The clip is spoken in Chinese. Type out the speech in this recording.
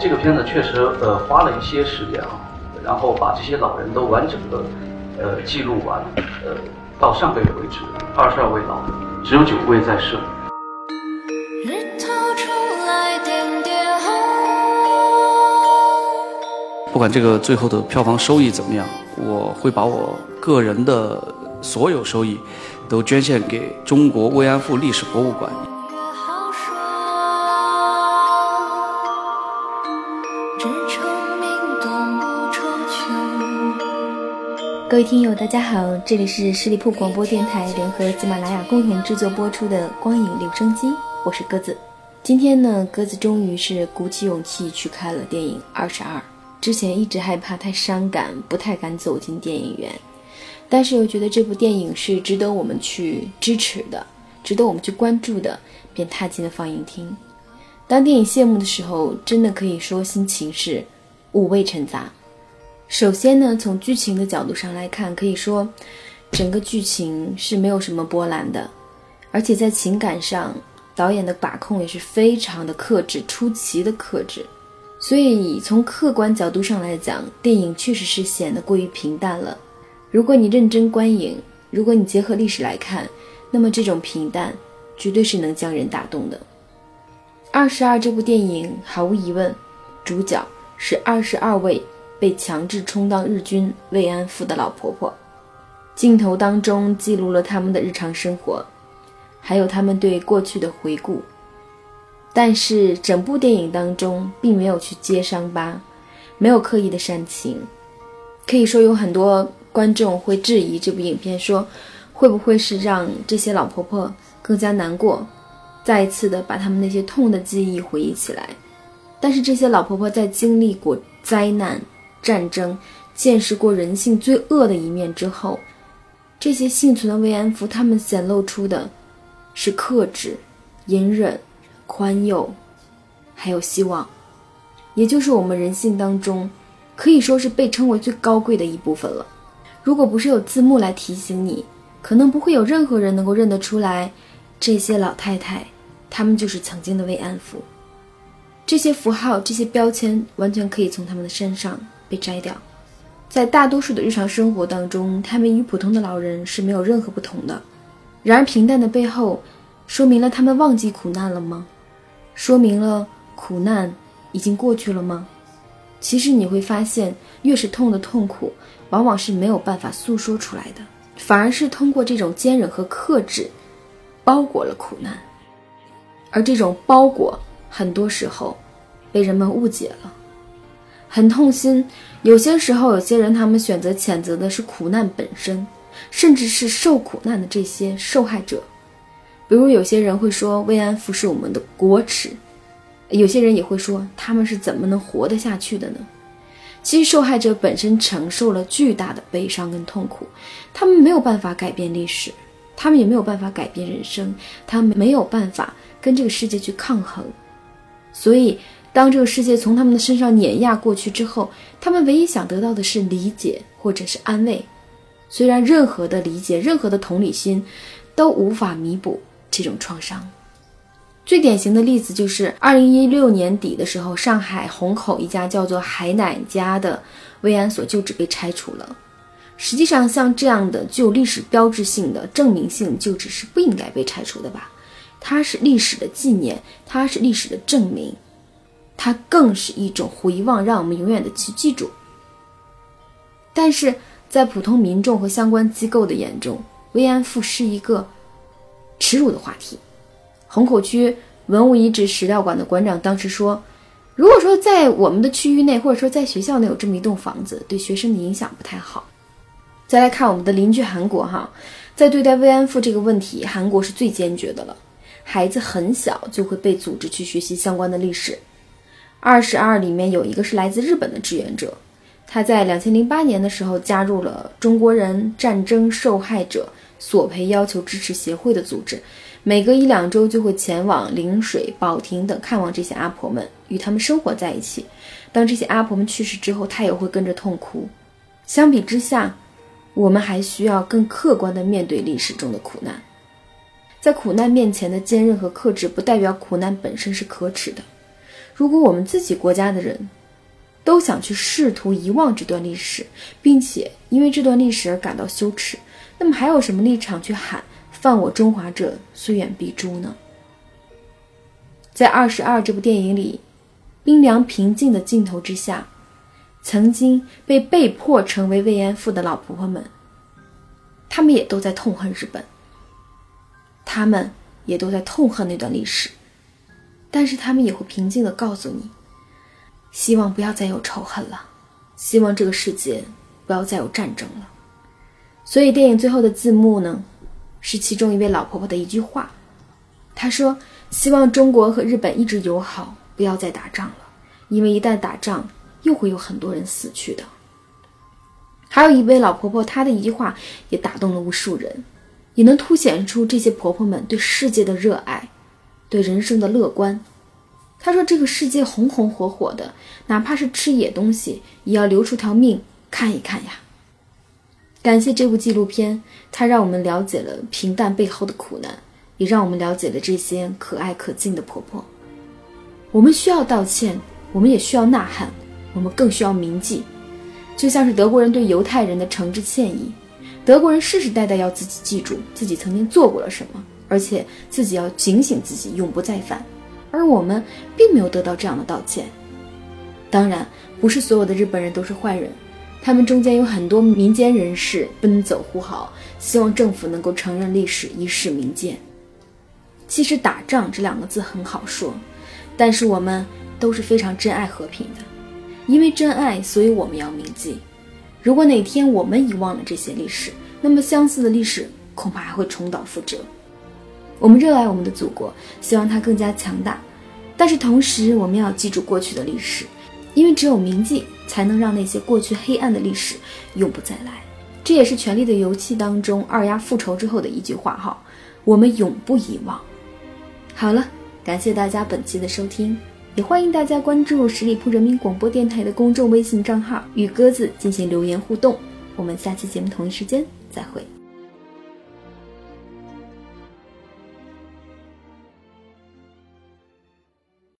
这个片子确实呃花了一些时间啊，然后把这些老人都完整的呃记录完，呃到上个月为止，二十二位老人，只有九位在世。日头出来点点红。不管这个最后的票房收益怎么样，我会把我个人的所有收益都捐献给中国慰安妇历史博物馆。各位听友，大家好，这里是十里铺广播电台联合喜马拉雅共同制作播出的《光影留声机》，我是鸽子。今天呢，鸽子终于是鼓起勇气去看了电影《二十二》。之前一直害怕太伤感，不太敢走进电影院，但是又觉得这部电影是值得我们去支持的，值得我们去关注的，便踏进了放映厅。当电影谢幕的时候，真的可以说心情是五味陈杂。首先呢，从剧情的角度上来看，可以说整个剧情是没有什么波澜的，而且在情感上，导演的把控也是非常的克制，出奇的克制。所以从客观角度上来讲，电影确实是显得过于平淡了。如果你认真观影，如果你结合历史来看，那么这种平淡绝对是能将人打动的。二十二这部电影毫无疑问，主角是二十二位。被强制充当日军慰安妇的老婆婆，镜头当中记录了他们的日常生活，还有他们对过去的回顾。但是整部电影当中并没有去揭伤疤，没有刻意的煽情。可以说有很多观众会质疑这部影片，说会不会是让这些老婆婆更加难过，再一次的把他们那些痛的记忆回忆起来。但是这些老婆婆在经历过灾难。战争见识过人性最恶的一面之后，这些幸存的慰安妇，她们显露出的是克制、隐忍、宽宥，还有希望，也就是我们人性当中可以说是被称为最高贵的一部分了。如果不是有字幕来提醒你，可能不会有任何人能够认得出来，这些老太太，他们就是曾经的慰安妇。这些符号、这些标签，完全可以从他们的身上。被摘掉，在大多数的日常生活当中，他们与普通的老人是没有任何不同的。然而，平淡的背后，说明了他们忘记苦难了吗？说明了苦难已经过去了吗？其实你会发现，越是痛的痛苦，往往是没有办法诉说出来的，反而是通过这种坚忍和克制，包裹了苦难。而这种包裹，很多时候被人们误解了。很痛心，有些时候，有些人他们选择谴责的是苦难本身，甚至是受苦难的这些受害者。比如，有些人会说慰安妇是我们的国耻，有些人也会说他们是怎么能活得下去的呢？其实，受害者本身承受了巨大的悲伤跟痛苦，他们没有办法改变历史，他们也没有办法改变人生，他们没有办法跟这个世界去抗衡，所以。当这个世界从他们的身上碾压过去之后，他们唯一想得到的是理解或者是安慰。虽然任何的理解、任何的同理心，都无法弥补这种创伤。最典型的例子就是二零一六年底的时候，上海虹口一家叫做海奶家的慰安所旧址被拆除了。实际上，像这样的具有历史标志性的、证明性旧址是不应该被拆除的吧？它是历史的纪念，它是历史的证明。它更是一种回望，让我们永远的去记住。但是在普通民众和相关机构的眼中，慰安妇是一个耻辱的话题。虹口区文物遗址史料馆的馆长当时说：“如果说在我们的区域内，或者说在学校内有这么一栋房子，对学生的影响不太好。”再来看我们的邻居韩国，哈，在对待慰安妇这个问题，韩国是最坚决的了。孩子很小就会被组织去学习相关的历史。二十二里面有一个是来自日本的志愿者，他在两千零八年的时候加入了中国人战争受害者索赔要求支持协会的组织，每隔一两周就会前往陵水、保亭等看望这些阿婆们，与他们生活在一起。当这些阿婆们去世之后，他也会跟着痛哭。相比之下，我们还需要更客观地面对历史中的苦难。在苦难面前的坚韧和克制，不代表苦难本身是可耻的。如果我们自己国家的人都想去试图遗忘这段历史，并且因为这段历史而感到羞耻，那么还有什么立场去喊“犯我中华者，虽远必诛”呢？在《二十二》这部电影里，冰凉平静的镜头之下，曾经被被迫成为慰安妇的老婆婆们，她们也都在痛恨日本，他们也都在痛恨那段历史，但是他们也会平静地告诉你。希望不要再有仇恨了，希望这个世界不要再有战争了。所以电影最后的字幕呢，是其中一位老婆婆的一句话，她说：“希望中国和日本一直友好，不要再打仗了，因为一旦打仗，又会有很多人死去的。”还有一位老婆婆，她的一句话也打动了无数人，也能凸显出这些婆婆们对世界的热爱，对人生的乐观。她说：“这个世界红红火火的，哪怕是吃野东西，也要留出条命看一看呀。”感谢这部纪录片，它让我们了解了平淡背后的苦难，也让我们了解了这些可爱可敬的婆婆。我们需要道歉，我们也需要呐喊，我们更需要铭记，就像是德国人对犹太人的诚挚歉意。德国人世世代代要自己记住自己曾经做过了什么，而且自己要警醒自己，永不再犯。而我们并没有得到这样的道歉。当然，不是所有的日本人都是坏人，他们中间有很多民间人士奔走呼号，希望政府能够承认历史，以示民间。其实“打仗”这两个字很好说，但是我们都是非常珍爱和平的，因为珍爱，所以我们要铭记。如果哪天我们遗忘了这些历史，那么相似的历史恐怕还会重蹈覆辙。我们热爱我们的祖国，希望它更加强大，但是同时我们要记住过去的历史，因为只有铭记，才能让那些过去黑暗的历史永不再来。这也是《权力的游戏》当中二丫复仇之后的一句话哈，我们永不遗忘。好了，感谢大家本期的收听，也欢迎大家关注十里铺人民广播电台的公众微信账号，与鸽子进行留言互动。我们下期节目同一时间再会。